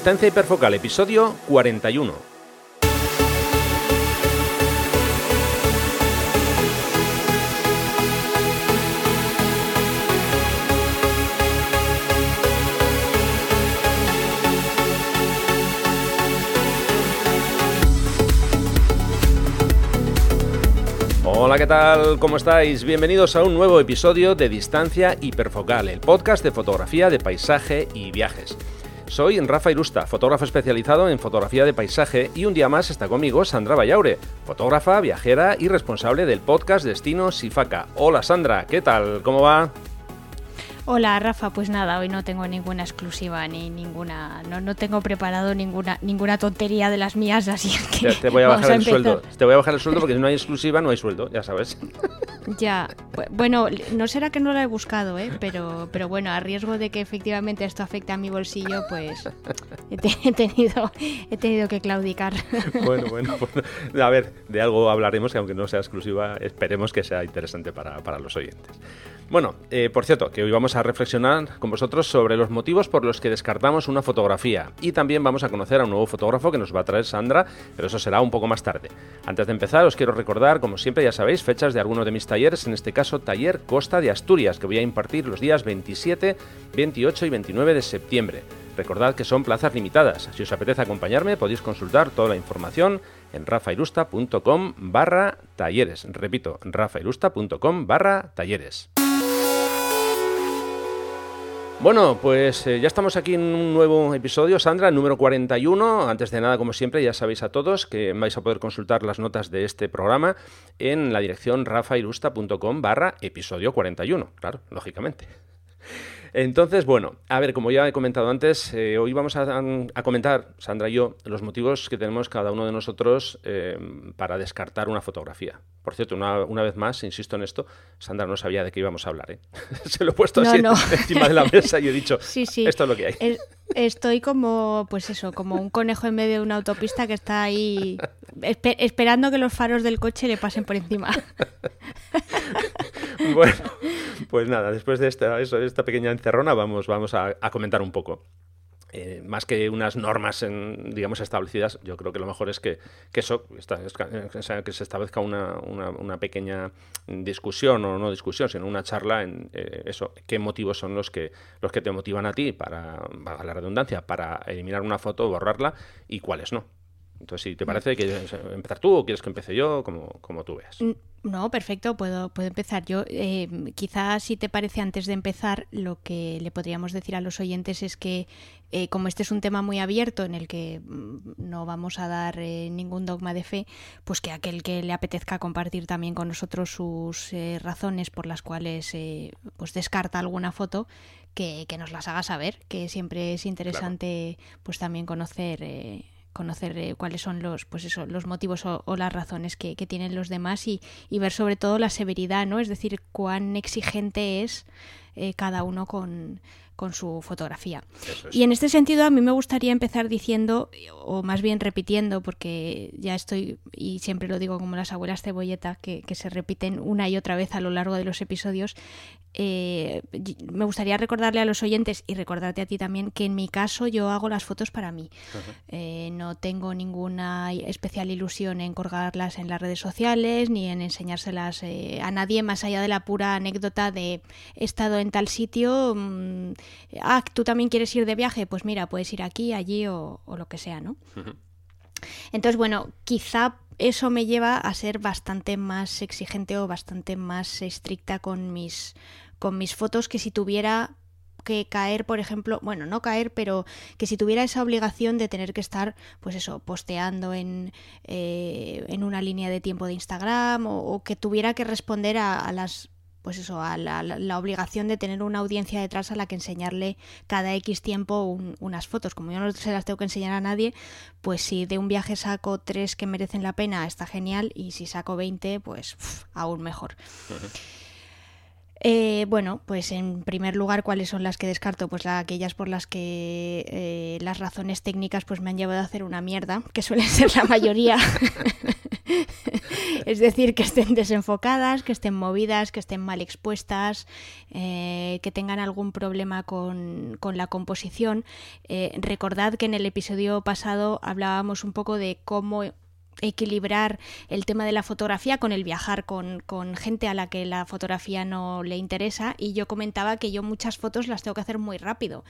Distancia hiperfocal, episodio 41. Hola, ¿qué tal? ¿Cómo estáis? Bienvenidos a un nuevo episodio de Distancia Hiperfocal, el podcast de fotografía de paisaje y viajes. Soy Rafa Irusta, fotógrafo especializado en fotografía de paisaje y un día más está conmigo Sandra Vallaure, fotógrafa, viajera y responsable del podcast Destino Sifaca. Hola Sandra, ¿qué tal? ¿Cómo va? Hola Rafa, pues nada, hoy no tengo ninguna exclusiva ni ninguna, no, no tengo preparado ninguna ninguna tontería de las mías, así que te, voy a bajar el sueldo, te voy a bajar el sueldo porque si no hay exclusiva no hay sueldo, ya sabes. Ya, bueno, no será que no la he buscado, ¿eh? pero pero bueno, a riesgo de que efectivamente esto afecte a mi bolsillo, pues he, tenido he tenido que claudicar. Bueno, bueno, pues, a ver, de algo hablaremos que aunque no sea exclusiva, esperemos que sea interesante para, para los oyentes. Bueno, eh, por cierto, que hoy vamos a reflexionar con vosotros sobre los motivos por los que descartamos una fotografía y también vamos a conocer a un nuevo fotógrafo que nos va a traer Sandra, pero eso será un poco más tarde. Antes de empezar, os quiero recordar, como siempre ya sabéis, fechas de algunos de mis talleres, en este caso Taller Costa de Asturias, que voy a impartir los días 27, 28 y 29 de septiembre. Recordad que son plazas limitadas. Si os apetece acompañarme, podéis consultar toda la información en rafairusta.com barra talleres. Repito, rafairusta.com barra talleres. Bueno, pues eh, ya estamos aquí en un nuevo episodio, Sandra, número 41. Antes de nada, como siempre, ya sabéis a todos que vais a poder consultar las notas de este programa en la dirección rafairusta.com barra episodio 41, claro, lógicamente. Entonces, bueno, a ver, como ya he comentado antes, eh, hoy vamos a, comentar, Sandra y yo, los motivos que tenemos cada uno de nosotros eh, para descartar una fotografía. Por cierto, una, vez más, insisto en esto, Sandra no sabía de qué íbamos a hablar. ¿eh? Se lo he puesto así encima de la mesa y he dicho, sí, sí. esto es lo que hay. Estoy como, pues eso, como un conejo en medio de una autopista que está ahí esperando que los faros del coche le pasen por encima. bueno, pues nada, después de esta, esta pequeña encerrona vamos, vamos a, comentar un poco. Eh, más que unas normas, en, digamos, establecidas, yo creo que lo mejor es que, eso, que se establezca una, pequeña discusión, o no discusión, sino una charla en eh, eso, qué motivos son los que, los que te motivan a ti, para, para la redundancia, para eliminar una foto, borrarla, y cuáles no. Entonces, si te parece, ¿quieres empezar tú o quieres que empiece yo? Como, como tú veas. No, perfecto, puedo, puedo empezar yo. Eh, quizás, si te parece, antes de empezar, lo que le podríamos decir a los oyentes es que, eh, como este es un tema muy abierto en el que mm, no vamos a dar eh, ningún dogma de fe, pues que aquel que le apetezca compartir también con nosotros sus razones por las cuales pues descarta alguna foto, que, que, nos las haga saber, que siempre es interesante pues también conocer conocer eh, cuáles son los pues eso los motivos o, las razones que, tienen los demás y, y, ver sobre todo la severidad no es decir cuán exigente es eh, cada uno con, con su fotografía. Y en este sentido a mí me gustaría empezar diciendo, o más bien repitiendo, porque ya estoy, y siempre lo digo como las abuelas cebolleta, que, se repiten una y otra vez a lo largo de los episodios, eh, me gustaría recordarle a los oyentes y recordarte a ti también que en mi caso yo hago las fotos para mí. Eh, no tengo ninguna especial ilusión en colgarlas en las redes sociales ni en enseñárselas eh, a nadie más allá de la pura anécdota de he estado en tal sitio, mm, ah, tú también quieres ir de viaje, pues mira, puedes ir aquí, allí o, lo que sea, ¿no? Entonces, bueno, quizá eso me lleva a ser bastante más exigente o bastante más estricta con mis, con mis fotos que si tuviera que caer, por ejemplo, bueno, no caer, pero que si tuviera esa obligación de tener que estar, pues eso, posteando en, eh, en una línea de tiempo de Instagram o, que tuviera que responder a las pues eso, a la, obligación de tener una audiencia detrás a la que enseñarle cada X tiempo unas fotos. Como yo no se las tengo que enseñar a nadie, pues si de un viaje saco tres que merecen la pena, está genial, y si saco 20, pues aún mejor. Eh, bueno, pues en primer lugar, ¿cuáles son las que descarto? Pues aquellas por las que eh, las razones técnicas pues me han llevado a hacer una mierda, que suelen ser la mayoría. es decir, que estén desenfocadas, que estén movidas, que estén mal expuestas, eh, que tengan algún problema con, con la composición. recordad que en el episodio pasado hablábamos un poco de cómo equilibrar el tema de la fotografía con el viajar con, gente a la que la fotografía no le interesa. Y yo comentaba que yo muchas fotos las tengo que hacer muy rápido.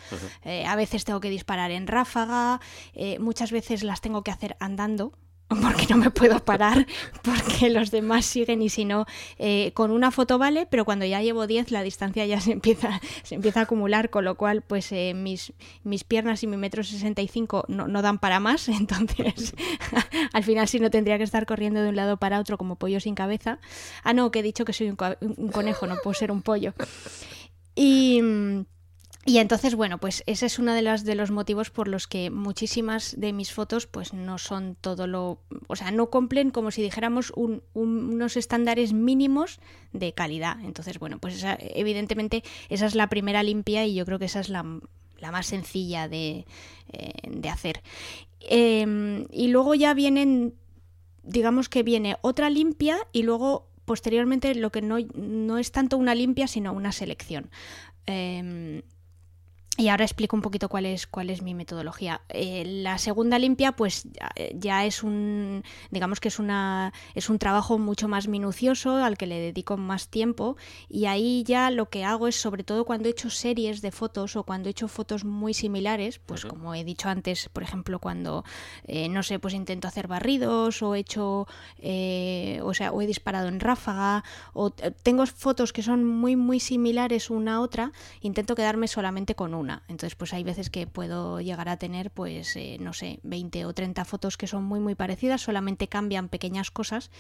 Eh, a veces tengo que disparar en ráfaga, eh, muchas veces las tengo que hacer andando porque no me puedo parar, porque los demás siguen y si no, eh, con una foto vale, pero cuando ya llevo 10 la distancia ya se empieza, se empieza a acumular, con lo cual pues eh, mis, mis piernas y mi metro 65 no, no dan para más, entonces al final sí no tendría que estar corriendo de un lado para otro como pollo sin cabeza. Ah, no, que he dicho que soy un, un conejo, no puedo ser un pollo. Y... Y entonces, bueno, pues ese es uno de los, de los motivos por los que muchísimas de mis fotos pues no son todo lo... O sea, no cumplen como si dijéramos unos estándares mínimos de calidad. Entonces, bueno, pues evidentemente esa es la primera limpia y yo creo que esa es la, más sencilla de, eh, hacer. Em, y luego ya vienen, digamos que viene otra limpia y luego posteriormente lo que no, no es tanto una limpia sino una selección. Em, y ahora explico un poquito cuál es, cuál es mi metodología. Eh, la segunda limpia, pues ya es un, digamos que es una, es un trabajo mucho más minucioso al que le dedico más tiempo. Y ahí ya lo que hago es, sobre todo cuando he hecho series de fotos o cuando he hecho fotos muy similares, pues como he dicho antes, por ejemplo, cuando eh, no sé, pues intento hacer barridos o he hecho, eh, o sea, o he disparado en ráfaga o tengo fotos que son muy muy similares una a otra, intento quedarme solamente con una. Entonces, pues hay veces que puedo llegar a tener, pues, eh, no sé, 20 o 30 fotos que son muy, muy parecidas, solamente cambian pequeñas cosas.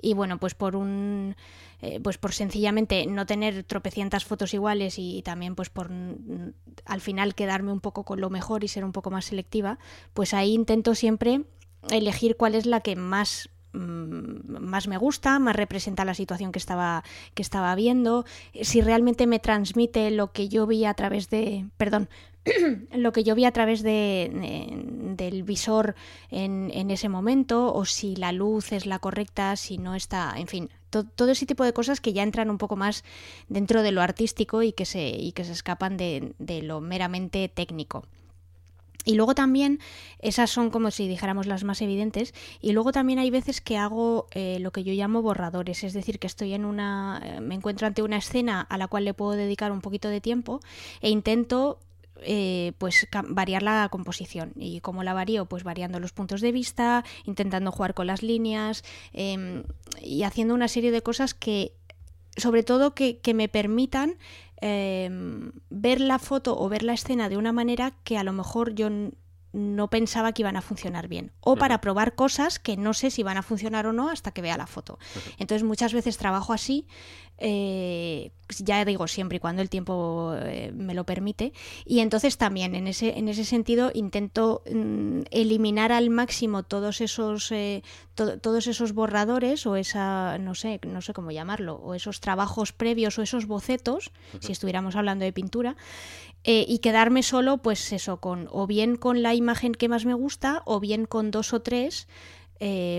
Y bueno, pues por un. Eh, pues por sencillamente no tener tropecientas fotos iguales y, también pues por al final quedarme un poco con lo mejor y ser un poco más selectiva, pues ahí intento siempre elegir cuál es la que más más me gusta, más representa la situación que estaba, que estaba viendo, si realmente me transmite lo que yo vi a través de, perdón, lo que yo vi a través de, del visor en, en, ese momento, o si la luz es la correcta, si no está, en fin, todo ese tipo de cosas que ya entran un poco más dentro de lo artístico y que se, y que se escapan de, de lo meramente técnico. Y luego también, esas son como si dijéramos las más evidentes, y luego también hay veces que hago eh, lo que yo llamo borradores, es decir, que estoy en una, eh, me encuentro ante una escena a la cual le puedo dedicar un poquito de tiempo e intento eh, pues variar la composición. Y cómo la varío pues variando los puntos de vista intentando jugar con las líneas em, y haciendo una serie de cosas que sobre todo que, que me permitan Em, ver la foto o ver la escena de una manera que a lo mejor yo no pensaba que iban a funcionar bien. O para probar cosas que no sé si van a funcionar o no hasta que vea la foto. Entonces muchas veces trabajo así eh, ya digo siempre y cuando el tiempo eh, me lo permite y entonces también en ese en ese sentido intento mm, eliminar al máximo todos esos eh, todos esos borradores o esa no sé no sé cómo llamarlo o esos trabajos previos o esos bocetos si estuviéramos hablando de pintura y quedarme solo pues eso con o bien con la imagen que más me gusta o bien con dos o tres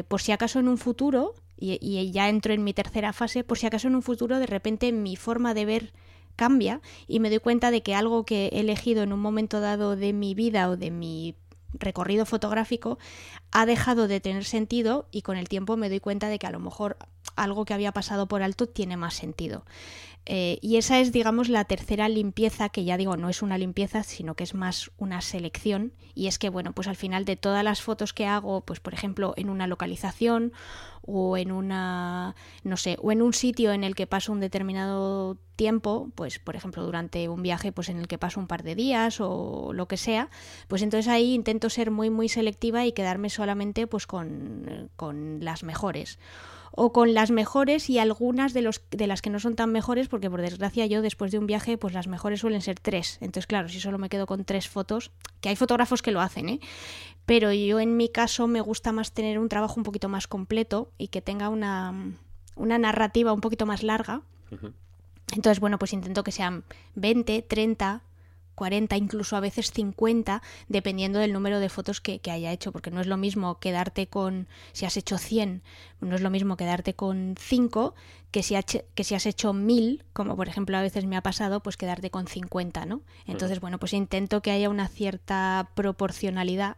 por si acaso en un futuro y, ya entro en mi tercera fase, por si acaso en un futuro de repente mi forma de ver cambia y me doy cuenta de que algo que he elegido en un momento dado de mi vida o de mi recorrido fotográfico ha dejado de tener sentido y con el tiempo me doy cuenta de que a lo mejor algo que había pasado por alto tiene más sentido. Eh, y esa es, digamos, la tercera limpieza, que ya digo, no es una limpieza, sino que es más una selección. Y es que, bueno, pues al final de todas las fotos que hago, pues por ejemplo, en una localización o en una, no sé, o en un sitio en el que paso un determinado tiempo, pues por ejemplo durante un viaje pues en el que paso un par de días o lo que sea, pues entonces ahí intento ser muy muy selectiva y quedarme solamente pues con, con las mejores o con las mejores y algunas de, los, de las que no son tan mejores, porque por desgracia yo después de un viaje, pues las mejores suelen ser tres. Entonces, claro, si solo me quedo con tres fotos, que hay fotógrafos que lo hacen, ¿eh? Pero yo en mi caso me gusta más tener un trabajo un poquito más completo y que tenga una, una narrativa un poquito más larga. Entonces, bueno, pues intento que sean 20, 30, 40, incluso a veces 50, dependiendo del número de fotos que, haya hecho, porque no es lo mismo quedarte con, si has hecho 100, no es lo mismo quedarte con 5 que si, que si has hecho 1000, como por ejemplo a veces me ha pasado, pues quedarte con 50, ¿no? Entonces, bueno, pues intento que haya una cierta proporcionalidad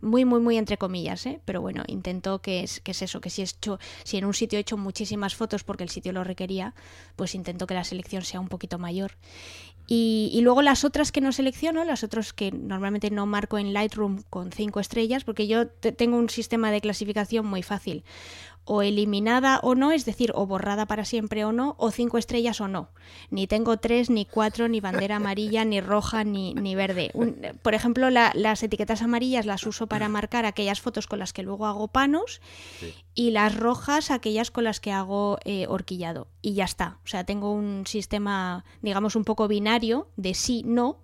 muy, muy, muy entre comillas, ¿eh? pero bueno, intento que es, que es eso, que si, he hecho, si en un sitio he hecho muchísimas fotos porque el sitio lo requería, pues intento que la selección sea un poquito mayor. Y, y luego las otras que no selecciono, las otras que normalmente no marco en Lightroom con cinco estrellas, porque yo tengo un sistema de clasificación muy fácil o eliminada o no, es decir, o borrada para siempre o no, o cinco estrellas o no. Ni tengo tres, ni cuatro, ni bandera amarilla, ni roja, ni, ni verde. por ejemplo, las etiquetas amarillas las uso para marcar aquellas fotos con las que luego hago panos y las rojas aquellas con las que hago eh, horquillado. Y ya está. O sea, tengo un sistema, digamos, un poco binario de sí, no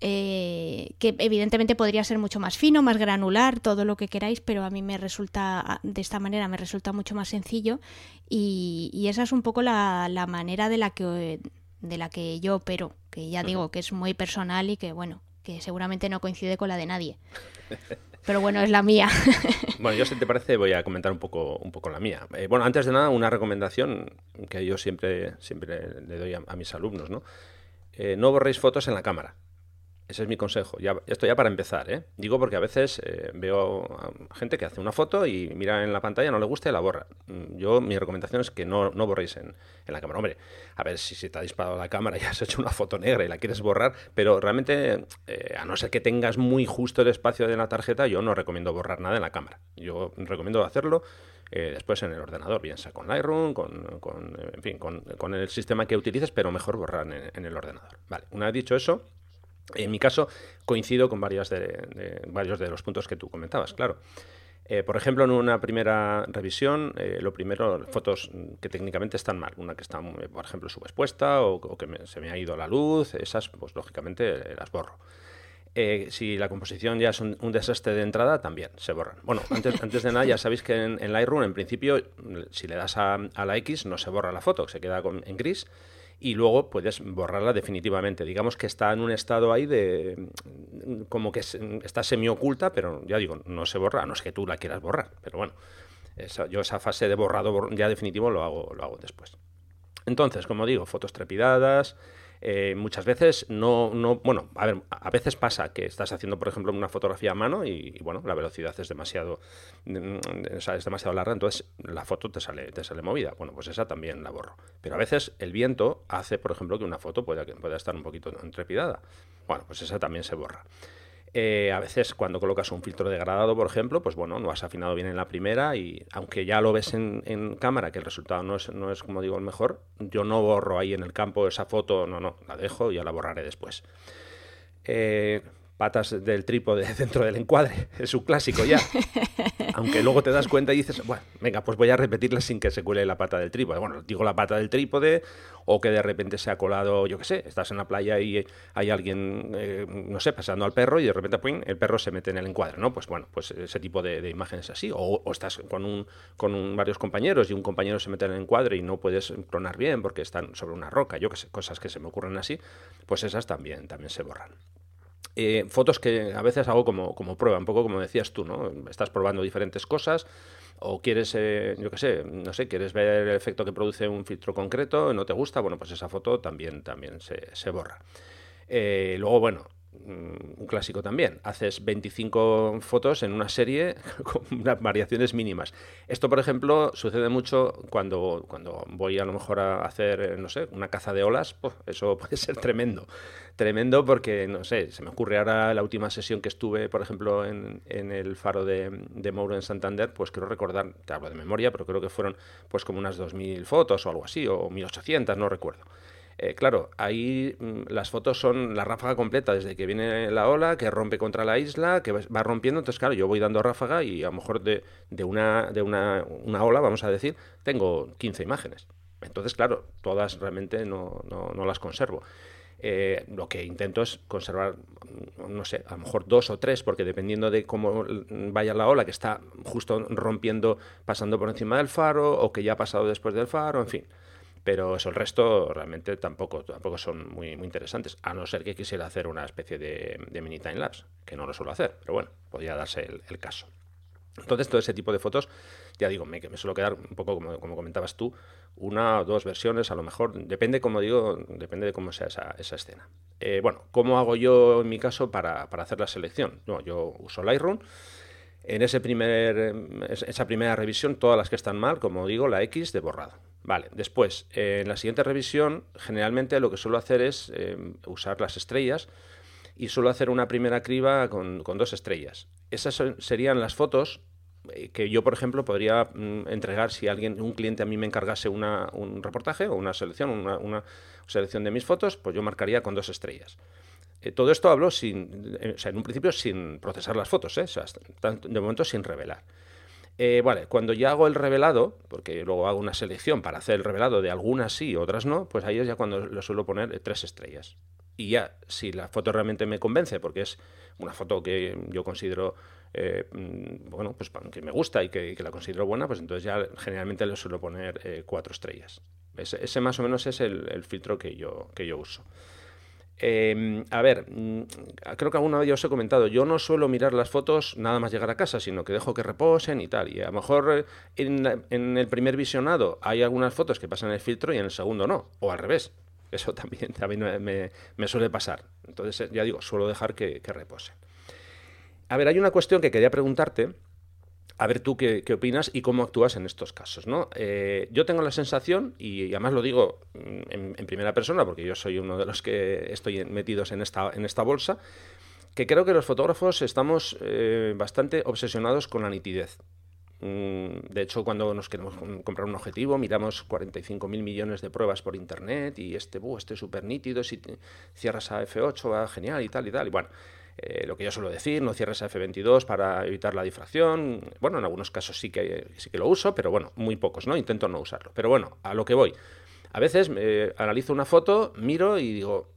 eh, que evidentemente podría ser mucho más fino, más granular, todo lo que queráis, pero a mí me resulta, de esta manera me resulta mucho más sencillo y, esa es un poco la, manera de la que de la que yo opero, que ya digo que es muy personal y que bueno, que seguramente no coincide con la de nadie. Pero bueno, es la mía. bueno, yo si te parece voy a comentar un poco, un poco la mía. Eh, bueno, antes de nada, una recomendación que yo siempre, siempre le doy a, mis alumnos, ¿no? Eh, no borréis fotos en la cámara. Ese es mi consejo. Ya, esto ya para empezar, ¿eh? Digo porque a veces eh, veo a gente que hace una foto y mira en la pantalla, no le gusta y la borra. Mm, yo, mi recomendación es que no, no borréis en, la cámara. Hombre, a ver si se te ha disparado la cámara y has hecho una foto negra y la quieres borrar, pero realmente, eh, a no ser que tengas muy justo el espacio de la tarjeta, yo no recomiendo borrar nada en la cámara. Yo recomiendo hacerlo eh, después en el ordenador, bien sea con Lightroom, con, con en fin, con, el sistema que utilices, pero mejor borrar en, en el ordenador. Vale, una vez dicho eso, en mi caso, coincido con varios de los puntos que tú comentabas, claro. Eh, por ejemplo, en una primera revisión, eh, lo primero, fotos que técnicamente están mal. Una que está, por ejemplo, subexpuesta o, que se me ha ido la luz, esas, pues lógicamente las borro. Eh, si la composición ya es un, desastre de entrada, también se borran. Bueno, antes, antes de nada, ya sabéis que en, Lightroom, en principio, si le das a, la X, no se borra la foto, se queda en gris y luego puedes borrarla definitivamente. Digamos que está en un estado ahí de como que está semi oculta, pero ya digo, no se borra, no es que tú la quieras borrar, pero bueno, yo esa fase de borrado ya definitivo lo hago, lo hago después. Entonces, como digo, fotos trepidadas, eh, muchas veces no, no, bueno, a ver, a veces pasa que estás haciendo, por ejemplo, una fotografía a mano y, bueno, la velocidad es demasiado, mm, es demasiado larga, entonces la foto te sale, te sale movida. Bueno, pues esa también la borro. Pero a veces el viento hace, por ejemplo, que una foto pueda, pueda estar un poquito trepidada. Bueno, pues esa también se borra. Eh, a veces cuando colocas un filtro degradado, por ejemplo, pues bueno, no has afinado bien en la primera y aunque ya lo ves en, cámara que el resultado no es, no es, como digo, el mejor, yo no borro ahí en el campo esa foto, no, no, la dejo y ya la borraré después. Eh, patas del trípode dentro del encuadre. Es un clásico ya. Aunque luego te das cuenta y dices, bueno, venga, pues voy a repetirla sin que se cuele la pata del trípode. Bueno, digo la pata del trípode o que de repente se ha colado, yo qué sé, estás en la playa y hay alguien, eh, no sé, pasando al perro y de repente el perro se mete en el encuadre, ¿no? Pues bueno, pues ese tipo de, imágenes así. O, estás con, un, con varios compañeros y un compañero se mete en el encuadre y no puedes clonar bien porque están sobre una roca, yo qué sé, cosas que se me ocurren así, pues esas también, también se borran. Eh, fotos que a veces hago como, como prueba, un poco como decías tú, ¿no? Estás probando diferentes cosas o quieres, eh, yo qué sé, no sé, quieres ver el efecto que produce un filtro concreto, no te gusta, bueno, pues esa foto también, también se, se borra. Eh, luego, bueno, un clásico también. Haces 25 fotos en una serie con unas variaciones mínimas. Esto, por ejemplo, sucede mucho cuando, cuando voy a lo mejor a hacer, no sé, una caza de olas. eso puede ser tremendo. Tremendo porque, no sé, se me ocurre ahora la última sesión que estuve, por ejemplo, en, en el faro de, de Mouro en Santander, pues quiero recordar, te hablo de memoria, pero creo que fueron pues como unas 2.000 fotos o algo así, o 1.800, no recuerdo. Eh, claro, ahí mm, las fotos son la ráfaga completa, desde que viene la ola, que rompe contra la isla, que va rompiendo. Entonces, claro, yo voy dando ráfaga y a lo mejor de, de, una, de una, una, ola, vamos a decir, tengo 15 imágenes. Entonces, claro, todas realmente no, no, las conservo. Eh, lo que intento es conservar, no sé, a lo mejor dos o tres, porque dependiendo de cómo vaya la ola, que está justo rompiendo, pasando por encima del faro, o que ya ha pasado después del faro, en fin Pero eso, el resto realmente tampoco, tampoco son muy, muy interesantes, a no ser que quisiera hacer una especie de, mini time lapse, que no lo suelo hacer, pero bueno, podría darse el, caso. Entonces, todo ese tipo de fotos, ya digo, me, me suelo quedar un poco como, como, comentabas tú, una o dos versiones, a lo mejor, depende, como digo, depende de cómo sea esa, esa escena. Eh, bueno, ¿cómo hago yo en mi caso para, para hacer la selección? No, yo uso Lightroom en ese primer, esa primera revisión, todas las que están mal, como digo, la X de borrado. Vale, después, eh, en la siguiente revisión, generalmente lo que suelo hacer es eh, usar las estrellas y suelo hacer una primera criba con, dos estrellas. Esas serían las fotos eh, que yo, por ejemplo, podría mm, entregar si alguien, un cliente a mí me encargase un reportaje o una selección, una, una selección de mis fotos, pues yo marcaría con dos estrellas. Todo esto hablo sin, o sea, en un principio sin procesar las fotos, ¿eh? de momento sin revelar. Vale, cuando ya hago el revelado, porque luego hago una selección para hacer el revelado de algunas sí, otras no, pues ahí es ya cuando le suelo poner tres estrellas. Y ya, si la foto realmente me convence, porque es una foto que yo considero, mm, bueno, pues que me gusta y que, la considero buena, pues entonces ya generalmente le suelo poner cuatro estrellas. Ese, más o menos es el, el filtro que yo, que yo uso. Em, a ver, mm, creo que alguna vez ya os he comentado, yo no suelo mirar las fotos nada más llegar a casa, sino que dejo que reposen y tal. Y a lo mejor eh, en, el primer visionado hay algunas fotos que pasan el filtro y en el segundo no, o al revés. Eso también, también me, suele pasar. Entonces, eh, ya digo, suelo dejar que, que reposen. A ver, hay una cuestión que quería preguntarte a ver tú qué, opinas y cómo actúas en estos casos. ¿no? Eh, yo tengo la sensación, y además lo digo en, primera persona, porque yo soy uno de los que estoy metidos en esta, en esta bolsa, que creo que los fotógrafos estamos eh, bastante obsesionados con la nitidez. Mm, de hecho, cuando nos queremos comprar un objetivo, miramos 45.000 millones de pruebas por internet y este, uh, este es súper nítido, si cierras a F8 va genial y tal y tal. Y bueno, eh, lo que yo suelo decir, no cierres a F22 para evitar la difracción. Bueno, en algunos casos sí que, sí que lo uso, pero bueno, muy pocos, ¿no? Intento no usarlo. Pero bueno, a lo que voy. A veces eh, analizo una foto, miro y digo,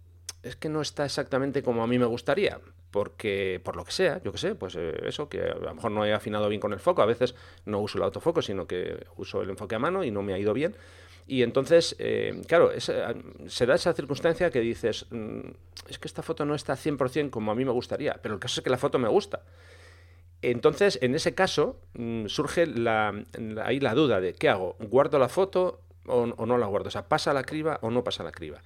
es que no está exactamente como a mí me gustaría, porque por lo que sea, yo que sé, pues eh, eso, que a lo mejor no he afinado bien con el foco, a veces no uso el autofoco, sino que uso el enfoque a mano y no me ha ido bien. Y entonces, eh, claro, se da esa circunstancia que dices, mm, es que esta foto no está 100% como a mí me gustaría, pero el caso es que la foto me gusta. Entonces, en ese caso, mm, surge ahí la duda de, ¿qué hago? ¿Guardo la foto o, no la guardo? O sea, ¿pasa la criba o no pasa la criba?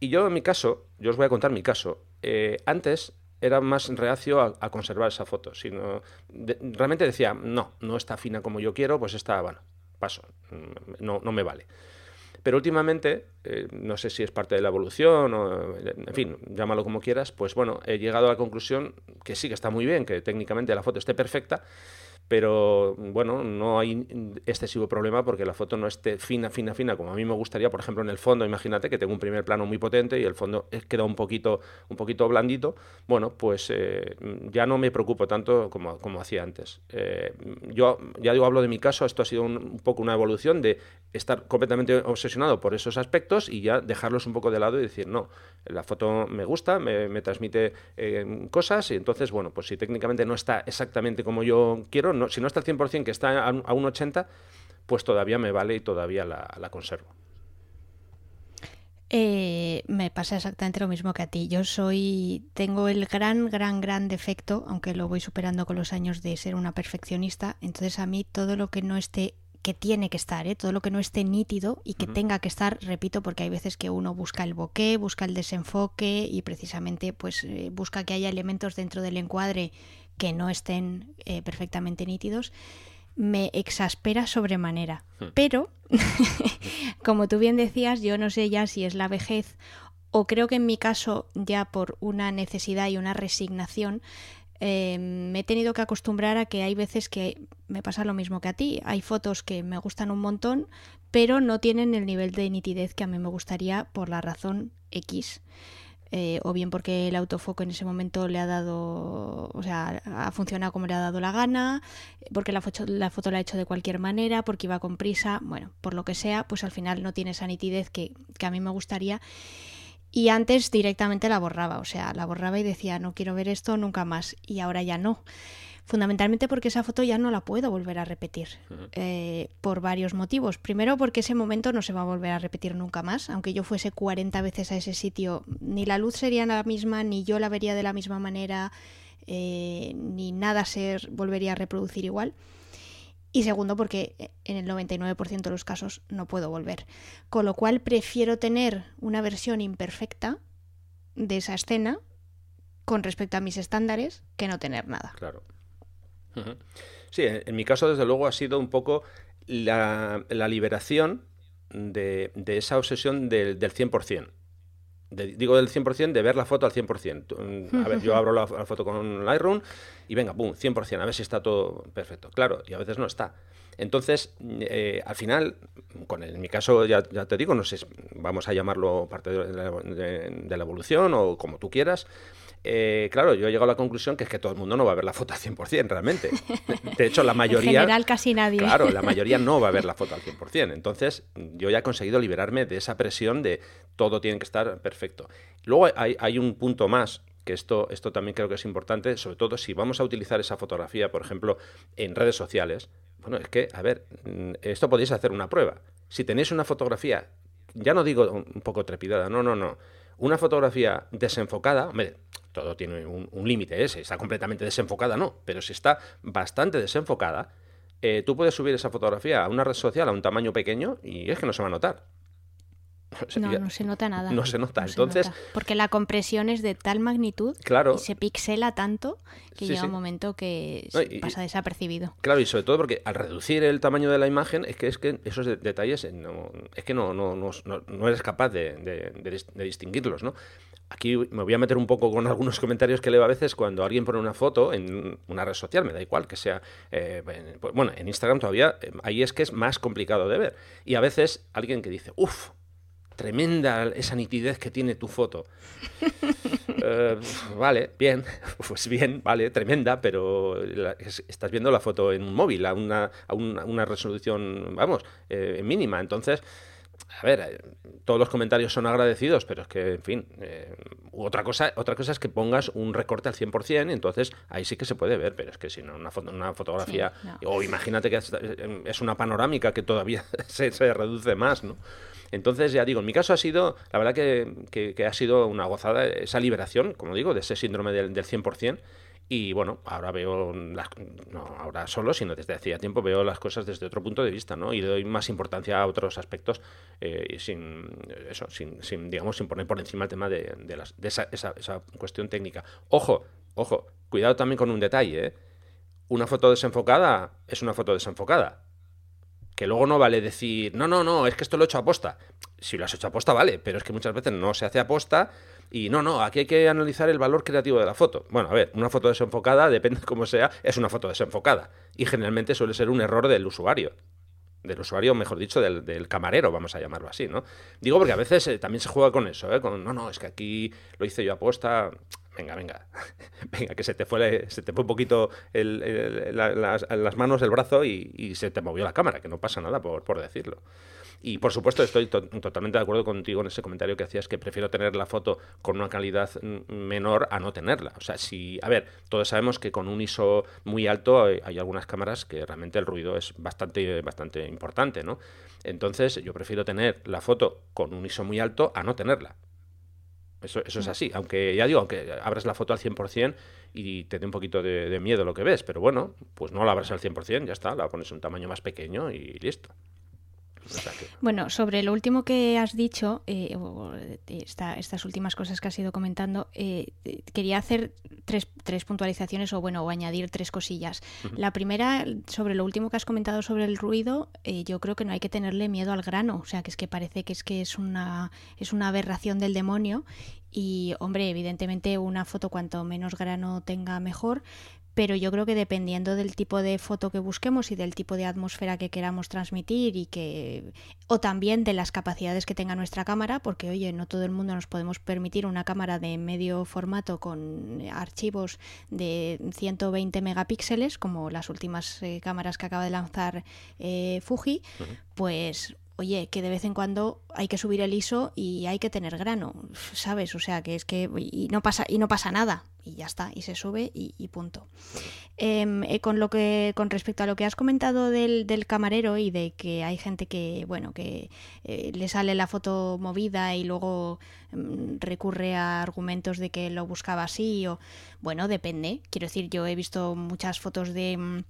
Y yo, en mi caso, yo os voy a contar mi caso. Eh, antes era más reacio a, conservar esa foto. Sino, realmente decía, no, no está fina como yo quiero, pues está, bueno, paso, mm, no, no me vale. Pero últimamente, eh, no sé si es parte de la evolución o, en fin, llámalo como quieras, pues bueno, he llegado a la conclusión que sí, que está muy bien, que técnicamente la foto esté perfecta, pero bueno, no hay excesivo problema porque la foto no esté fina, fina, fina, como a mí me gustaría, por ejemplo, en el fondo, imagínate que tengo un primer plano muy potente y el fondo queda un poquito, un poquito blandito, bueno, pues eh, ya no me preocupo tanto como, como hacía antes. Eh, yo ya digo, hablo de mi caso, esto ha sido un, poco una evolución de estar completamente obsesionado por esos aspectos y ya dejarlos un poco de lado y decir, no, la foto me gusta, me, transmite eh, cosas y entonces, bueno, pues si técnicamente no está exactamente como yo quiero, si no está al 100%, que está a, un 80, pues todavía me vale y todavía la, conservo. Eh, me pasa exactamente lo mismo que a ti. Yo soy, tengo el gran, gran, gran defecto, aunque lo voy superando con los años de ser una perfeccionista. Entonces a mí todo lo que no esté, que tiene que estar, ¿eh? todo lo que no esté nítido y que tenga que estar, repito, porque hay veces que uno busca el bokeh, busca el desenfoque y precisamente pues eh, busca que haya elementos dentro del encuadre que no estén eh, perfectamente nítidos, me exaspera sobremanera. Hmm. Pero, como tú bien decías, yo no sé ya si es la vejez o creo que en mi caso ya por una necesidad y una resignación eh, me he tenido que acostumbrar a que hay veces que me pasa lo mismo que a ti. Hay fotos que me gustan un montón, pero no tienen el nivel de nitidez que a mí me gustaría por la razón X. Eh, o bien porque el autofoco en ese momento le ha dado, o sea, ha funcionado como le ha dado la gana, porque la foto, la foto la ha hecho de cualquier manera, porque iba con prisa, bueno, por lo que sea, pues al final no tiene esa nitidez que, que a mí me gustaría. Y antes directamente la borraba, o sea, la borraba y decía, no quiero ver esto nunca más. Y ahora ya no. Fundamentalmente porque esa foto ya no la puedo volver a repetir. Eh, por varios motivos. Primero porque ese momento no se va a volver a repetir nunca más. Aunque yo fuese 40 veces a ese sitio, ni la luz sería la misma, ni yo la vería de la misma manera, eh, ni nada se volvería a reproducir igual. Y segundo, porque en el 99% de los casos no puedo volver. Con lo cual prefiero tener una versión imperfecta de esa escena con respecto a mis estándares que no tener nada. Claro. Sí, en mi caso, desde luego, ha sido un poco la, liberación de, esa obsesión del, del 100% digo del 100%, de ver la foto al 100%. Mm, a ver, yo abro la, foto con Lightroom y venga, pum, 100%, a ver si está todo perfecto. Claro, y a veces no está. Entonces, eh, al final, con en mi caso, ya, te digo, no sé, vamos a llamarlo parte de la evolución o como tú quieras, eh, claro, yo he llegado a la conclusión que es que todo el mundo no va a ver la foto al 100% realmente. De hecho, la mayoría... En general, casi nadie. Claro, la mayoría no va a ver la foto al 100%. Entonces, yo ya he conseguido liberarme de esa presión de todo tiene que estar perfecto. Luego hay, un punto más que esto, esto también creo que es importante, sobre todo si vamos a utilizar esa fotografía, por ejemplo, en redes sociales. Bueno, es que, a ver, mm, esto podéis hacer una prueba. Si tenéis una fotografía, ya no digo un poco trepidada, no, no, no. Una fotografía desenfocada, hombre, todo tiene un, límite, ese, está completamente desenfocada, no, pero si está bastante desenfocada, eh, tú puedes subir esa fotografía a una red social a un tamaño pequeño y es que no se va a notar. No, no se nota nada. No se nota. Entonces, Porque la compresión es de tal magnitud claro, y se pixela tanto que llega un momento que pasa desapercibido. Claro, y sobre todo porque al reducir el tamaño de la imagen es que es que esos detalles no, es que no, no, no, no eres capaz de, de distinguirlos, ¿no? Aquí me voy a meter un poco con algunos comentarios que leo a veces cuando alguien pone una foto en una red social, me da igual que sea, eh, pues, bueno, en Instagram todavía, eh, ahí es que es más complicado de ver. Y a veces alguien que dice, uff, tremenda esa nitidez que tiene tu foto. Eh, vale, bien, pues bien, vale, tremenda, pero estás viendo la foto en un móvil a una, a una, resolución, vamos, mínima. Entonces, a ver, eh, todos los comentarios son agradecidos, pero es que, en fin, eh, otra, cosa, otra cosa es que pongas un recorte al 100%, y entonces ahí sí que se puede ver, pero es que si no, una, una fotografía, o imagínate que es una panorámica que todavía se, reduce más, ¿no? Entonces, ya digo, en mi caso ha sido, la verdad que, que, ha sido una gozada esa liberación, como digo, de ese síndrome del, del 100%, y bueno, ahora veo, no ahora solo, sino desde hacía tiempo veo las cosas desde otro punto de vista, ¿no? Y doy más importancia a otros aspectos eh, sin, eso, sin, digamos, sin poner por encima el tema de, de, las, de esa, esa, esa, cuestión técnica. Ojo, ojo, cuidado también con un detalle, ¿eh? Una foto desenfocada es una foto desenfocada. Que luego no vale decir, no, no, no, es que esto lo he hecho a posta. Si lo has hecho a posta, vale, pero es que muchas veces no se hace a posta y no, no, aquí hay que analizar el valor creativo de la foto. Bueno, a ver, una foto desenfocada, depende de cómo sea, es una foto desenfocada. Y generalmente suele ser un error del usuario. Del usuario, mejor dicho, del, camarero, vamos a llamarlo así, ¿no? Digo porque a veces eh, también se juega con eso, ¿eh? Con, no, no, es que aquí lo hice yo aposta. Venga, venga, venga, que se te fue, se te fue un poquito las, manos, el brazo y, se te movió la cámara, que no pasa nada por, por decirlo. Y por supuesto estoy totalmente de acuerdo contigo en ese comentario que hacías que prefiero tener la foto con una calidad menor a no tenerla. O sea, si, a ver, todos sabemos que con un ISO muy alto hay, algunas cámaras que realmente el ruido es bastante, bastante importante, ¿no? Entonces yo prefiero tener la foto con un ISO muy alto a no tenerla. Eso, eso es mm. así, aunque ya digo, aunque abras la foto al 100% y te dé un poquito de, de miedo lo que ves, pero bueno, pues no la abras al 100%, ya está, la pones un tamaño más pequeño y listo. Bueno, sobre lo último que has dicho, eh, estas últimas cosas que has ido comentando, eh, quería hacer tres, tres, puntualizaciones o bueno, o añadir tres cosillas. La primera, sobre lo último que has comentado sobre el ruido, eh, yo creo que no hay que tenerle miedo al grano, o sea, que es que parece que es que es una, es una aberración del demonio. Y, hombre, evidentemente una foto cuanto menos grano tenga mejor, pero yo creo que dependiendo del tipo de foto que busquemos y del tipo de atmósfera que queramos transmitir y que o también de las capacidades que tenga nuestra cámara, porque oye, no todo el mundo nos podemos permitir una cámara de medio formato con archivos de 120 megapíxeles como las últimas eh, cámaras que acaba de lanzar eh, Fuji, pues oye, que de vez en cuando hay que subir el ISO y hay que tener grano, ¿sabes? O sea, que es que y no pasa y no pasa nada y ya está y se sube y, punto. Em, eh, con lo que con respecto a lo que has comentado del, del camarero y de que hay gente que bueno que eh, le sale la foto movida y luego em, recurre a argumentos de que lo buscaba así o bueno depende. Quiero decir, yo he visto muchas fotos de em,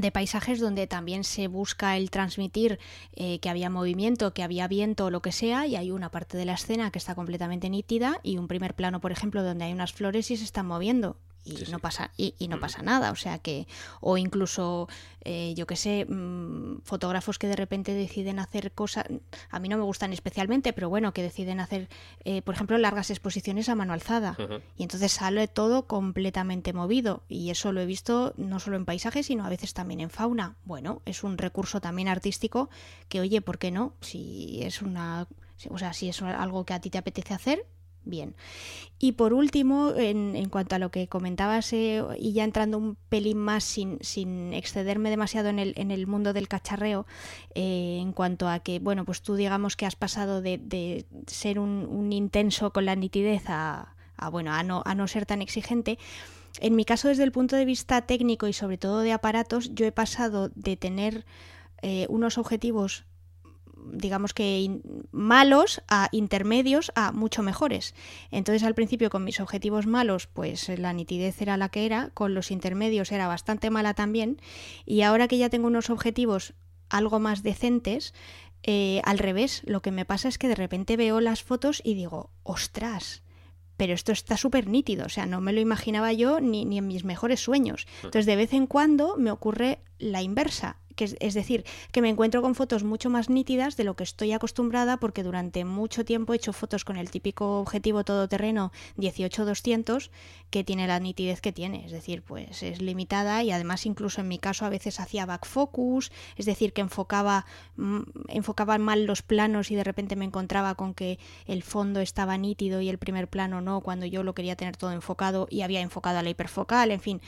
de paisajes donde también se busca el transmitir eh, que había movimiento, que había viento o lo que sea, y hay una parte de la escena que está completamente nítida y un primer plano, por ejemplo, donde hay unas flores y se están moviendo y no pasa y, no pasa nada o sea que o incluso eh, yo que sé mm, fotógrafos que de repente deciden hacer cosas a mí no me gustan especialmente pero bueno que deciden hacer eh, por ejemplo largas exposiciones a mano alzada. Y entonces sale todo completamente movido y eso lo he visto no solo en paisajes sino a veces también en fauna. Bueno es un recurso también artístico que oye por qué no si es una o sea, si es algo que a ti te apetece hacer, bien. Y por último, en, cuanto a lo que comentabas, eh, y ya entrando un pelín más sin, sin excederme demasiado en el, en el mundo del cacharreo, eh, en cuanto a que, bueno, pues tú digamos que has pasado de, ser un, intenso con la nitidez a, bueno, a no, a no ser tan exigente. En mi caso, desde el punto de vista técnico y sobre todo de aparatos, yo he pasado de tener eh, unos objetivos digamos que malos a intermedios a mucho mejores. Entonces al principio con mis objetivos malos pues la nitidez era la que era, con los intermedios era bastante mala también y ahora que ya tengo unos objetivos algo más decentes, eh, al revés, lo que me pasa es que de repente veo las fotos y digo, ostras, pero esto está súper nítido, o sea, no me lo imaginaba yo ni, ni en mis mejores sueños. Entonces, de vez en cuando me ocurre la inversa es, decir, que me encuentro con fotos mucho más nítidas de lo que estoy acostumbrada porque durante mucho tiempo he hecho fotos con el típico objetivo todoterreno 18-200 que tiene la nitidez que tiene, es decir, pues es limitada y además incluso en mi caso a veces hacía back focus, es decir, que enfocaba, mm, enfocaba mal los planos y de repente me encontraba con que el fondo estaba nítido y el primer plano no, cuando yo lo quería tener todo enfocado y había enfocado a la hiperfocal, en fin,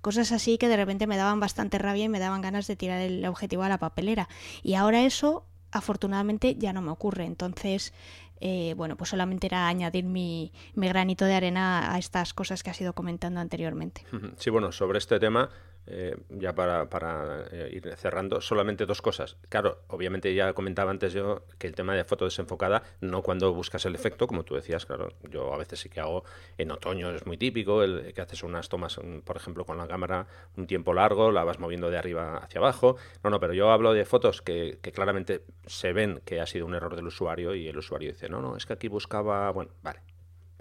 cosas así que de repente me daban bastante rabia y me daban ganas de tirar el el objetivo a la papelera. Y ahora eso, afortunadamente, ya no me ocurre. Entonces, eh, bueno, pues solamente era añadir mi, mi, granito de arena a estas cosas que has ido comentando anteriormente. Sí, bueno, sobre este tema eh, ya para, para eh, ir cerrando, solamente dos cosas. Claro, obviamente ya comentaba antes yo que el tema de foto desenfocada, no cuando buscas el efecto, como tú decías, claro, yo a veces sí que hago en otoño, es muy típico, el que haces unas tomas, por ejemplo, con la cámara un tiempo largo, la vas moviendo de arriba hacia abajo. No, no, pero yo hablo de fotos que, que claramente se ven que ha sido un error del usuario y el usuario dice, no, no, es que aquí buscaba, bueno, vale,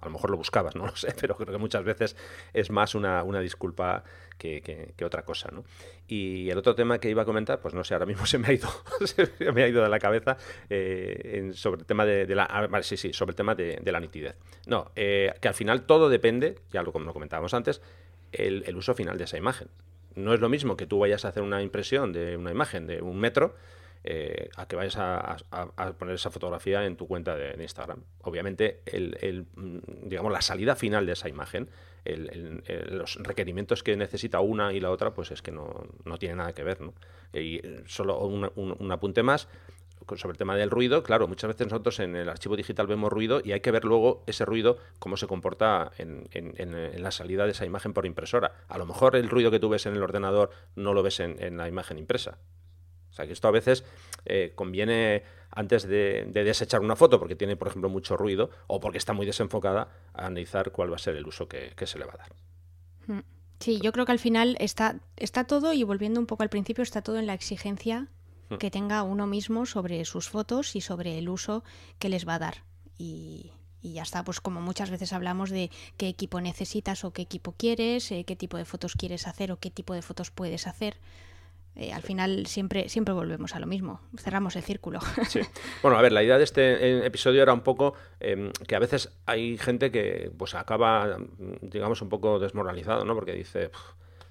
a lo mejor lo buscabas, no lo sé, pero creo que muchas veces es más una, una disculpa que, otra cosa, ¿no? Y el otro tema que iba a comentar, pues no sé, ahora mismo se me ha ido, se me ha ido de la cabeza eh, sobre el tema de, la, ah, sí, sí, sobre el tema de, la nitidez. No, eh, que al final todo depende, ya lo, como lo comentábamos antes, el, el uso final de esa imagen. No es lo mismo que tú vayas a hacer una impresión de una imagen de un metro eh, a que vayas a, poner esa fotografía en tu cuenta de, Instagram. Obviamente, el, mm, digamos, la salida final de esa imagen, los requerimientos que necesita una y la otra, pues es que no, no tiene nada que ver. ¿no? Y solo un, apunte más sobre el tema del ruido, claro, muchas veces nosotros en el archivo digital vemos ruido y hay que ver luego ese ruido, cómo se comporta en, en, la salida de esa imagen por impresora. A lo mejor el ruido que tú ves en el ordenador no lo ves en, la imagen impresa. O sea que esto a veces eh, conviene, antes de, desechar una foto, porque tiene, por ejemplo, mucho ruido, o porque está muy desenfocada, analizar cuál va a ser el uso que, se le va a dar. Mm. Sí, yo creo que al final está, está todo, y volviendo un poco al principio, está todo en la exigencia mm. que tenga uno mismo sobre sus fotos y sobre el uso que les va a dar. Y, ya está, pues como muchas veces hablamos de qué equipo necesitas o qué equipo quieres, eh, qué tipo de fotos quieres hacer o qué tipo de fotos puedes hacer. Eh, al final siempre, siempre volvemos a lo mismo, cerramos el círculo. Sí. Bueno, a ver, la idea de este eh, episodio era un poco em, que a veces hay gente que pues acaba, digamos, un poco desmoralizado, ¿no? Porque dice,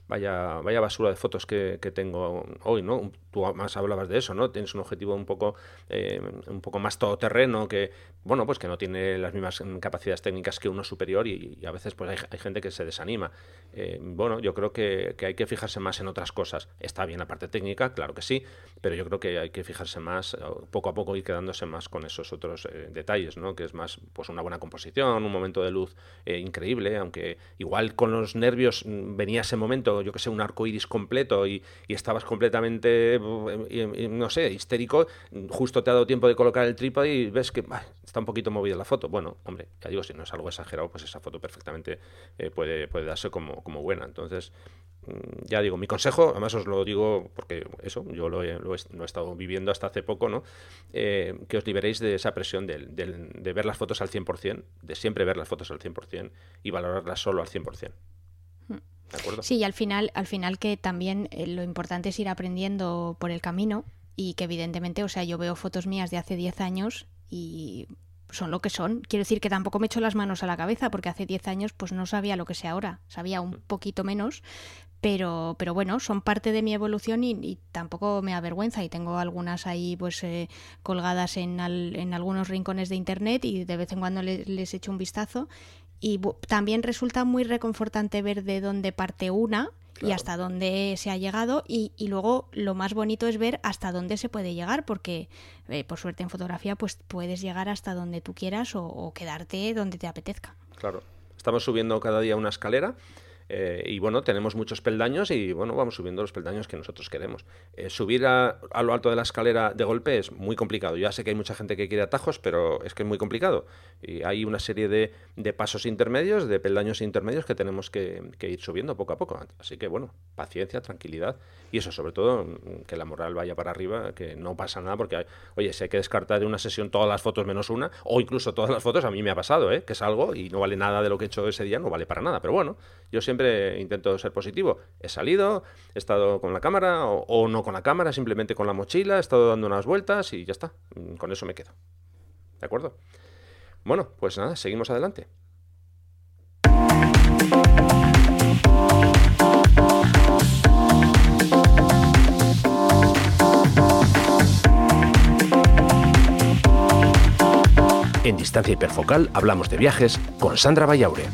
vaya, vaya basura de fotos que, tengo hoy, ¿no? Tú más hablabas de eso, ¿no? Tienes un objetivo un poco, eh, un poco más todoterreno que, bueno, pues que no tiene las mismas capacidades técnicas que uno superior y, a veces pues hay, gente que se desanima. Eh, bueno, yo creo que, hay que fijarse más en otras cosas. Está bien la parte técnica, claro que sí, pero yo creo que hay que fijarse más, poco a poco ir quedándose más con esos otros eh, detalles, ¿no? Que es más, pues una buena composición, un momento de luz increíble, aunque igual con los nervios mm, venía ese momento yo que sé, un arco iris completo y, estabas completamente, eh, no sé, histérico, justo te ha dado tiempo de colocar el trípode y ves que está un poquito movida la foto. Bueno, hombre, ya digo, si no es algo exagerado, pues esa foto perfectamente eh, puede, puede darse como, como buena. Entonces, mm, ya digo, mi consejo, además os lo digo porque eso, yo lo he, lo he, estado viviendo hasta hace poco, ¿no? Eh, que os liberéis de esa presión de, ver las fotos al 100%, de siempre ver las fotos al 100% y valorarlas solo al 100%. Sí, y al final, al final que también eh, lo importante es ir aprendiendo por el camino y que evidentemente, o sea, yo veo fotos mías de hace 10 años y son lo que son. Quiero decir que tampoco me echo las manos a la cabeza porque hace 10 años pues no sabía lo que sé ahora, sabía un poquito menos, pero, pero bueno, son parte de mi evolución y, tampoco me avergüenza. Y tengo algunas ahí pues eh, colgadas en, en, algunos rincones de internet y de vez en cuando les, les echo un vistazo y también resulta muy reconfortante ver de dónde parte una y hasta dónde se ha llegado y, luego lo más bonito es ver hasta dónde se puede llegar porque eh, por suerte en fotografía pues puedes llegar hasta donde tú quieras o quedarte donde te apetezca. Claro, estamos subiendo cada día una escalera eh, y bueno, tenemos muchos peldaños y bueno, vamos subiendo los peldaños que nosotros queremos. Eh, subir a, lo alto de la escalera de golpe es muy complicado. Ya sé que hay mucha gente que quiere atajos, pero es que es muy complicado. Y hay una serie de, pasos intermedios, de peldaños intermedios que tenemos que, ir subiendo poco a poco. Así que bueno, paciencia, tranquilidad y eso sobre todo, que la moral vaya para arriba, que no pasa nada porque, oye, si hay que descartar de una sesión todas las fotos menos una, o incluso todas las fotos, a mí me ha pasado, ¿eh? que salgo y no vale nada de lo que he hecho ese día, no vale para nada. Pero bueno, yo siempre siempre intento ser positivo. He salido, he estado con la cámara o, no con la cámara, simplemente con la mochila, he estado dando unas vueltas y ya está. Mm, con eso me quedo. ¿De acuerdo? Bueno, pues nada, seguimos adelante. En Distancia Hiperfocal hablamos de viajes con Sandra Vallaure.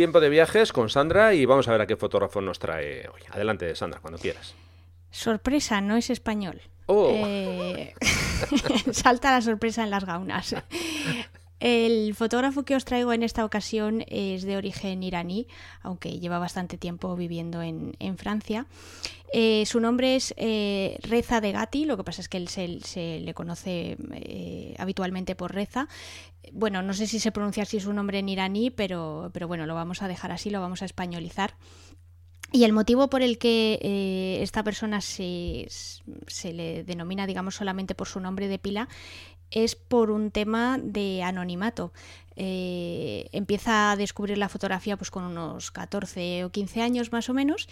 Tiempo de viajes con Sandra y vamos a ver a qué fotógrafo nos trae hoy. Adelante, Sandra, cuando quieras. Sorpresa, no es español. Oh. Eh, salta la sorpresa en las gaunas. El fotógrafo que os traigo en esta ocasión es de origen iraní, aunque lleva bastante tiempo viviendo en, Francia. Eh, su nombre es eh, Reza de Gatti, lo que pasa es que él se, le conoce eh, habitualmente por Reza. Bueno, no sé si se pronuncia así su nombre en iraní, pero, bueno, lo vamos a dejar así, lo vamos a españolizar. Y el motivo por el que esta persona se, se, le denomina, digamos, solamente por su nombre de pila es por un tema de anonimato. Eh, empieza a descubrir la fotografía pues con unos 14 o 15 años más o menos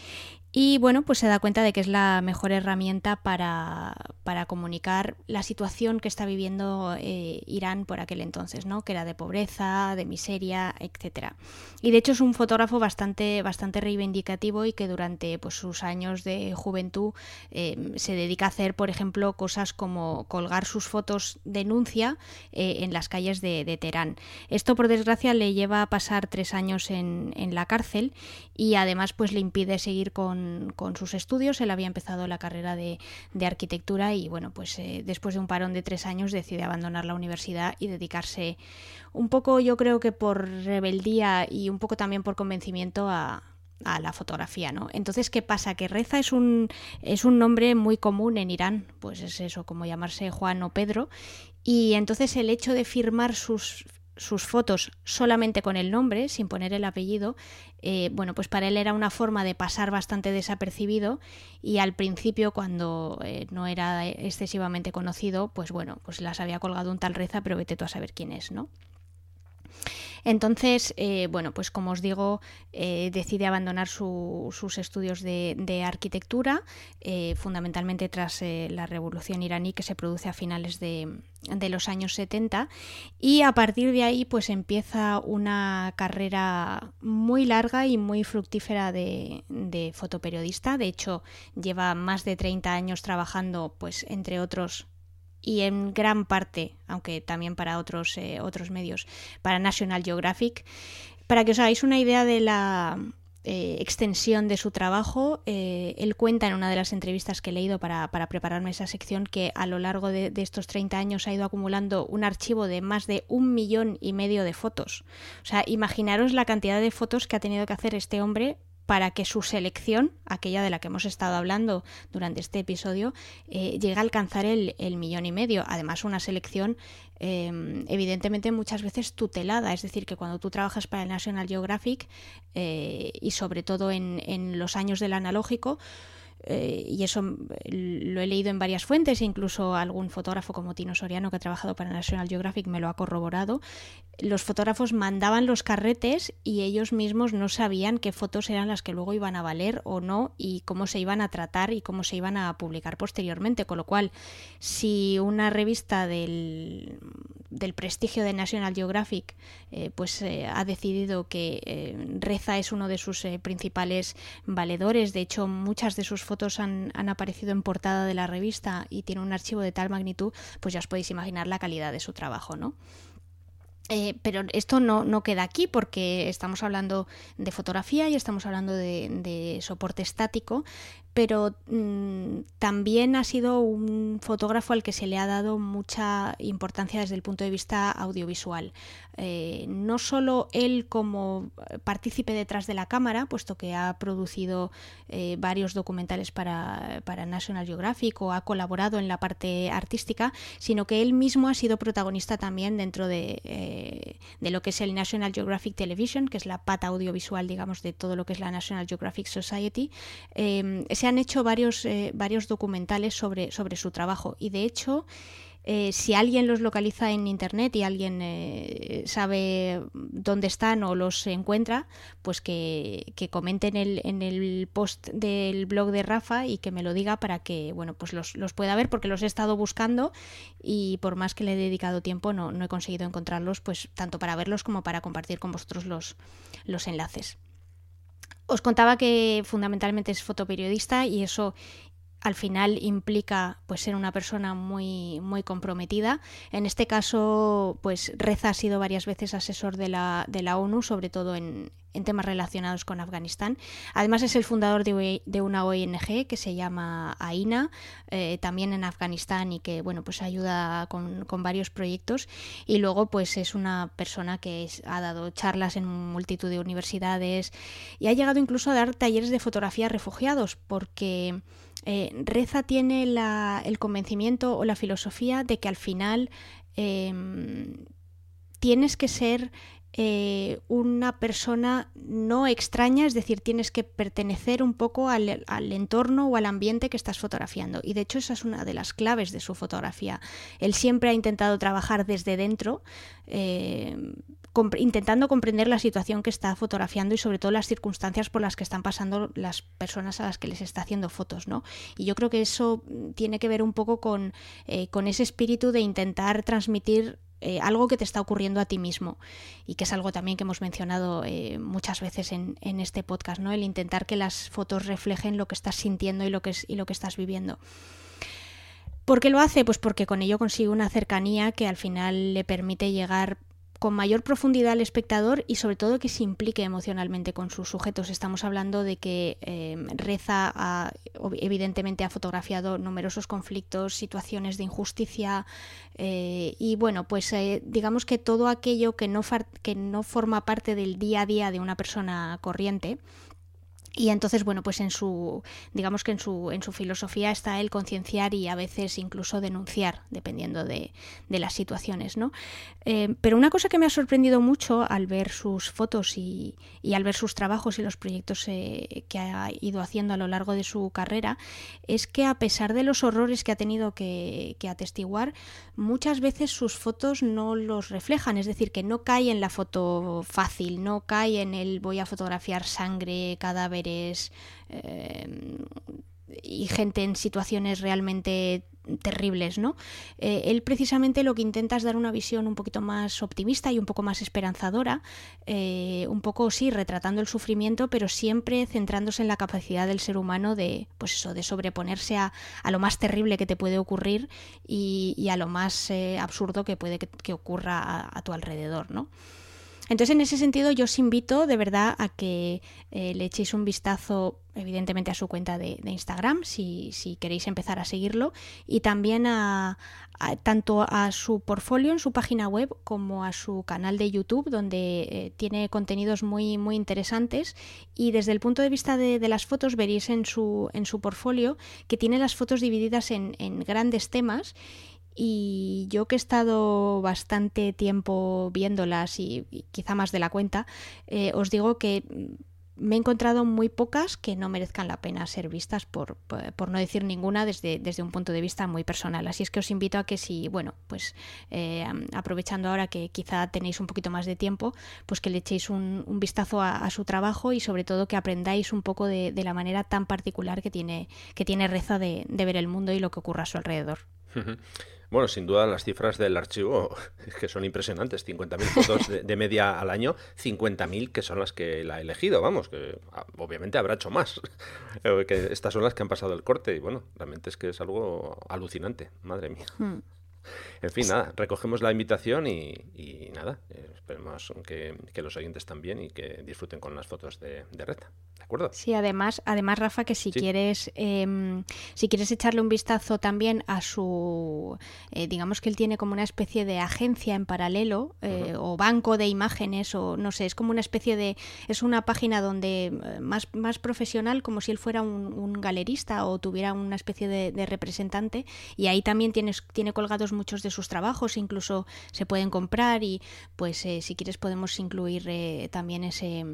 y bueno, pues se da cuenta de que es la mejor herramienta para, para comunicar la situación que está viviendo eh, Irán por aquel entonces, ¿no? Que era de pobreza, de miseria, etcétera. Y de hecho es un fotógrafo bastante, bastante reivindicativo y que durante pues, sus años de juventud eh, se dedica a hacer, por ejemplo, cosas como colgar sus fotos denuncia en las calles de, Teherán. Esto, por desgracia, le lleva a pasar tres años en, la cárcel y además pues le impide seguir con sus estudios. Él había empezado la carrera de, arquitectura y bueno, pues eh, después de un parón de tres años decide abandonar la universidad y dedicarse un poco, yo creo que por rebeldía y un poco también por convencimiento a, la fotografía, ¿no? Entonces, ¿qué pasa? Que Reza es un, es un nombre muy común en Irán, pues es eso, como llamarse Juan o Pedro, y entonces el hecho de firmar sus sus fotos solamente con el nombre, sin poner el apellido, eh, bueno, pues para él era una forma de pasar bastante desapercibido y al principio cuando eh, no era excesivamente conocido, pues bueno, pues las había colgado un tal reza, pero vete tú a saber quién es, ¿no? Entonces, eh, bueno, pues como os digo, eh, decide abandonar sus estudios de, arquitectura, eh, fundamentalmente tras la revolución iraní que se produce a finales de, los años 70 y a partir de ahí pues empieza una carrera muy larga y muy fructífera de, de fotoperiodista. De hecho, lleva más de 30 años trabajando pues entre otros y en gran parte, aunque también para otros, eh, otros medios, para National Geographic. Para que os hagáis una idea de la eh, extensión de su trabajo, eh, él cuenta en una de las entrevistas que he leído para, prepararme esa sección que a lo largo de, de, estos 30 años ha ido acumulando un archivo de más de un millón y medio de fotos. O sea, imaginaros la cantidad de fotos que ha tenido que hacer este hombre para que su selección, aquella de la que hemos estado hablando durante este episodio, eh, llegue a alcanzar el, millón y medio. Además, una selección em, evidentemente muchas veces tutelada, es decir, que cuando tú trabajas para el National Geographic eh, y sobre todo en los años del analógico, eh, y eso lo he leído en varias fuentes, e incluso algún fotógrafo como Tino Soriano, que ha trabajado para National Geographic, me lo ha corroborado. Los fotógrafos mandaban los carretes y ellos mismos no sabían qué fotos eran las que luego iban a valer o no y cómo se iban a tratar y cómo se iban a publicar posteriormente. Con lo cual, si una revista del, del prestigio de National Geographic eh, pues eh, ha decidido que Reza es uno de sus principales valedores, de hecho muchas de sus fotos han, aparecido en portada de la revista y tiene un archivo de tal magnitud, pues ya os podéis imaginar la calidad de su trabajo, ¿no? Eh, pero esto no, no, queda aquí porque estamos hablando de fotografía y estamos hablando de, soporte estático, pero mm, también ha sido un fotógrafo al que se le ha dado mucha importancia desde el punto de vista audiovisual. Eh, no solo él como partícipe detrás de la cámara, puesto que ha producido eh, varios documentales para, National Geographic o ha colaborado en la parte artística, sino que él mismo ha sido protagonista también dentro de, eh, de lo que es el National Geographic Television, que es la pata audiovisual, digamos, de todo lo que es la National Geographic Society. Han hecho varios, varios documentales sobre, sobre su trabajo y de hecho eh, si alguien los localiza en internet y alguien eh, sabe dónde están o los encuentra, pues que, comenten en el post del blog de Rafa y que me lo diga para que bueno pues los, pueda ver porque los he estado buscando y por más que le he dedicado tiempo no, no he conseguido encontrarlos pues tanto para verlos como para compartir con vosotros los, los enlaces. Os contaba que fundamentalmente es fotoperiodista y eso al final implica pues ser una persona muy muy comprometida. En este caso, pues Reza ha sido varias veces asesor de la, de la ONU, sobre todo en, en temas relacionados con Afganistán. Además es el fundador de, de una ONG que se llama AINA, eh, también en Afganistán y que bueno pues ayuda con, con, varios proyectos. Y luego pues es una persona que ha dado charlas en multitud de universidades y ha llegado incluso a dar talleres de fotografía a refugiados porque eh, Reza tiene el convencimiento o la filosofía de que al final em, tienes que ser eh, una persona no extraña, es decir, tienes que pertenecer un poco al, entorno o al ambiente que estás fotografiando. Y de hecho esa es una de las claves de su fotografía. Él siempre ha intentado trabajar desde dentro. Eh, intentando comprender la situación que está fotografiando y sobre todo las circunstancias por las que están pasando las personas a las que les está haciendo fotos, ¿no? Y yo creo que eso tiene que ver un poco con, eh, con ese espíritu de intentar transmitir eh, algo que te está ocurriendo a ti mismo y que es algo también que hemos mencionado eh, muchas veces en, en, este podcast, ¿no? El intentar que las fotos reflejen lo que estás sintiendo y lo que, es, y lo que estás viviendo. ¿Por qué lo hace? Pues porque con ello consigue una cercanía que al final le permite llegar con mayor profundidad al espectador y sobre todo que se implique emocionalmente con sus sujetos. Estamos hablando de que em, Reza evidentemente ha fotografiado numerosos conflictos, situaciones de injusticia eh, y bueno, pues eh, digamos que todo aquello que no, que no forma parte del día a día de una persona corriente Y entonces, bueno, pues en su, digamos que en su, en su filosofía está el concienciar y a veces incluso denunciar, dependiendo de, de las situaciones, ¿no? Eh, pero una cosa que me ha sorprendido mucho al ver sus fotos y, y al ver sus trabajos y los proyectos eh, que ha ido haciendo a lo largo de su carrera es que a pesar de los horrores que ha tenido que, que atestiguar, muchas veces sus fotos no los reflejan, es decir, que no cae en la foto fácil, no cae en el voy a fotografiar sangre, cadáveres, eh, y gente en situaciones realmente terribles, ¿no? Eh, él precisamente lo que intenta es dar una visión un poquito más optimista y un poco más esperanzadora, eh, un poco sí retratando el sufrimiento, pero siempre centrándose en la capacidad del ser humano de, pues eso, de sobreponerse a, a lo más terrible que te puede ocurrir y, a lo más absurdo que puede que, ocurra a, a, tu alrededor, ¿no? Entonces, en ese sentido, yo os invito de verdad a que eh, le echéis un vistazo, evidentemente, a su cuenta de, Instagram, si, queréis empezar a seguirlo, y también a, tanto a su portfolio en su página web como a su canal de YouTube, donde eh, tiene contenidos muy, muy interesantes. Y desde el punto de vista de, las fotos, veréis en su, en su portfolio que tiene las fotos divididas en, en grandes temas y yo que he estado bastante tiempo viéndolas y, quizá más de la cuenta, eh, os digo que me he encontrado muy pocas que no merezcan la pena ser vistas, por, por, no decir ninguna, desde, desde, un punto de vista muy personal. Así es que os invito a que si, bueno, pues eh, aprovechando ahora que quizá tenéis un poquito más de tiempo, pues que le echéis un, vistazo a, su trabajo y sobre todo que aprendáis un poco de, la manera tan particular que tiene, que tiene Reza de, ver el mundo y lo que ocurre a su alrededor. Bueno, sin duda las cifras del archivo que son impresionantes, 50.000 fotos de, media al año, 50.000 que son las que la ha elegido, vamos, que ah, obviamente habrá hecho más, que estas son las que han pasado el corte y bueno, realmente es que es algo alucinante, madre mía. Hmm. En fin, nada, recogemos la invitación y, nada, eh, esperemos que, los oyentes también y que disfruten con las fotos de, de Reta. ¿De acuerdo? Sí, además, además Rafa, que si quieres em, si quieres echarle un vistazo también a su, eh, digamos que él tiene como una especie de agencia en paralelo eh, o banco de imágenes o no sé, es como una especie de, es una página donde más, más profesional, como si él fuera un, galerista o tuviera una especie de, de representante y ahí también tienes, tiene colgados muchos de sus trabajos, incluso se pueden comprar y pues eh, si quieres podemos incluir eh, también ese,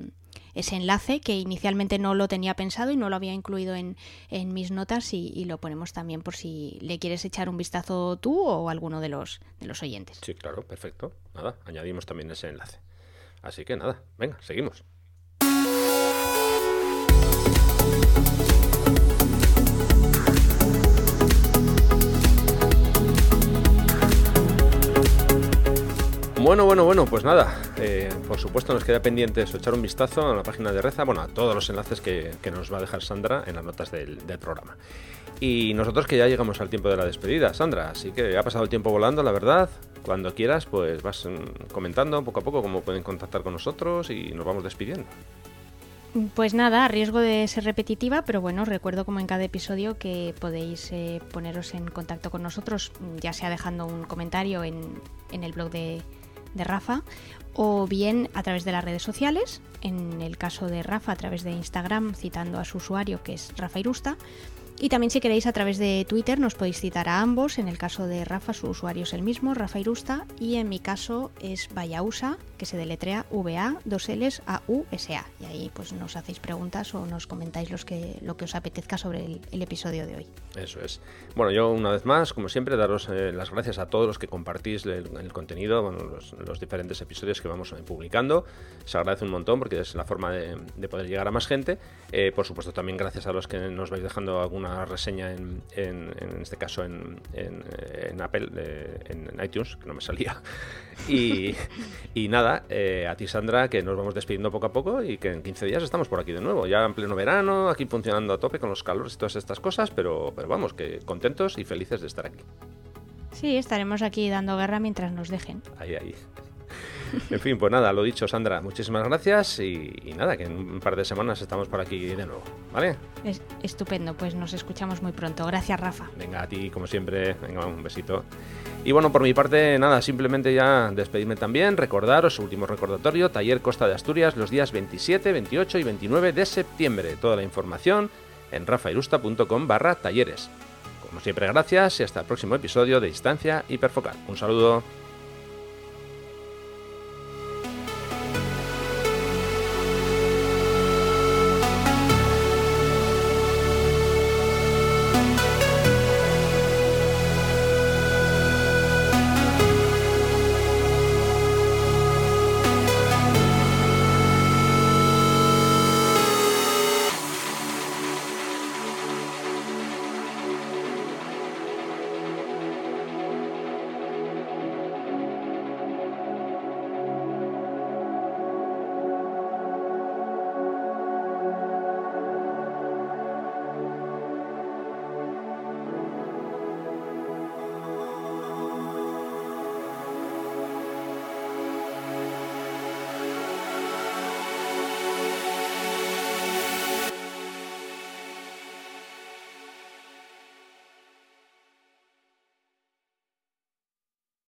ese enlace que inicialmente no lo tenía pensado y no lo había incluido en, en mis notas y, lo ponemos también por si le quieres echar un vistazo tú o alguno de los, de los oyentes. Sí, claro, perfecto. Nada, añadimos también ese enlace. Así que nada, venga, seguimos. Bueno, bueno, bueno, pues nada, eh, por supuesto nos queda pendiente eso, echar un vistazo a la página de Reza, bueno, a todos los enlaces que, nos va a dejar Sandra en las notas del, programa. Y nosotros que ya llegamos al tiempo de la despedida, Sandra, así que ha pasado el tiempo volando, la verdad. Cuando quieras, pues vas mm, comentando poco a poco cómo pueden contactar con nosotros y nos vamos despidiendo. Pues nada, a riesgo de ser repetitiva, pero bueno, recuerdo como en cada episodio que podéis eh, poneros en contacto con nosotros, ya sea dejando un comentario en, en el blog de, de Rafa o bien a través de las redes sociales, en el caso de Rafa a través de Instagram citando a su usuario que es Rafa Irusta y también si queréis a través de Twitter nos podéis citar a ambos. En el caso de Rafa su usuario es el mismo, Rafa Irusta, y en mi caso es Vayausa, que se deletrea VA, dos L's, A, U, S, A. Y ahí pues nos hacéis preguntas o nos comentáis los que, lo que os apetezca sobre el, episodio de hoy. Eso es. Bueno, yo una vez más, como siempre, daros eh, las gracias a todos los que compartís el, contenido, bueno, los, diferentes episodios que vamos publicando. Se agradece un montón porque es la forma de, poder llegar a más gente. Eh, por supuesto, también gracias a los que nos vais dejando algún una reseña en, en, este caso en, en Apple, eh, en iTunes, que no me salía. Y, y nada, eh, a ti Sandra, que nos vamos despidiendo poco a poco y que en 15 días estamos por aquí de nuevo, ya en pleno verano, aquí funcionando a tope con los calores y todas estas cosas, pero, pero vamos, que contentos y felices de estar aquí. Sí, estaremos aquí dando guerra mientras nos dejen. Ahí, ahí. En fin, pues nada, lo dicho, Sandra, muchísimas gracias y, nada, que en un par de semanas estamos por aquí de nuevo, ¿vale? Es estupendo, pues nos escuchamos muy pronto. Gracias, Rafa. Venga, a ti, como siempre, venga, un besito. Y bueno, por mi parte, nada, simplemente ya despedirme también, recordaros, último recordatorio, Taller Costa de Asturias los días 27, 28 y 29 de septiembre. Toda la información en rafairusta.com barra talleres. Como siempre, gracias y hasta el próximo episodio de Distancia Hiperfocal. Un saludo.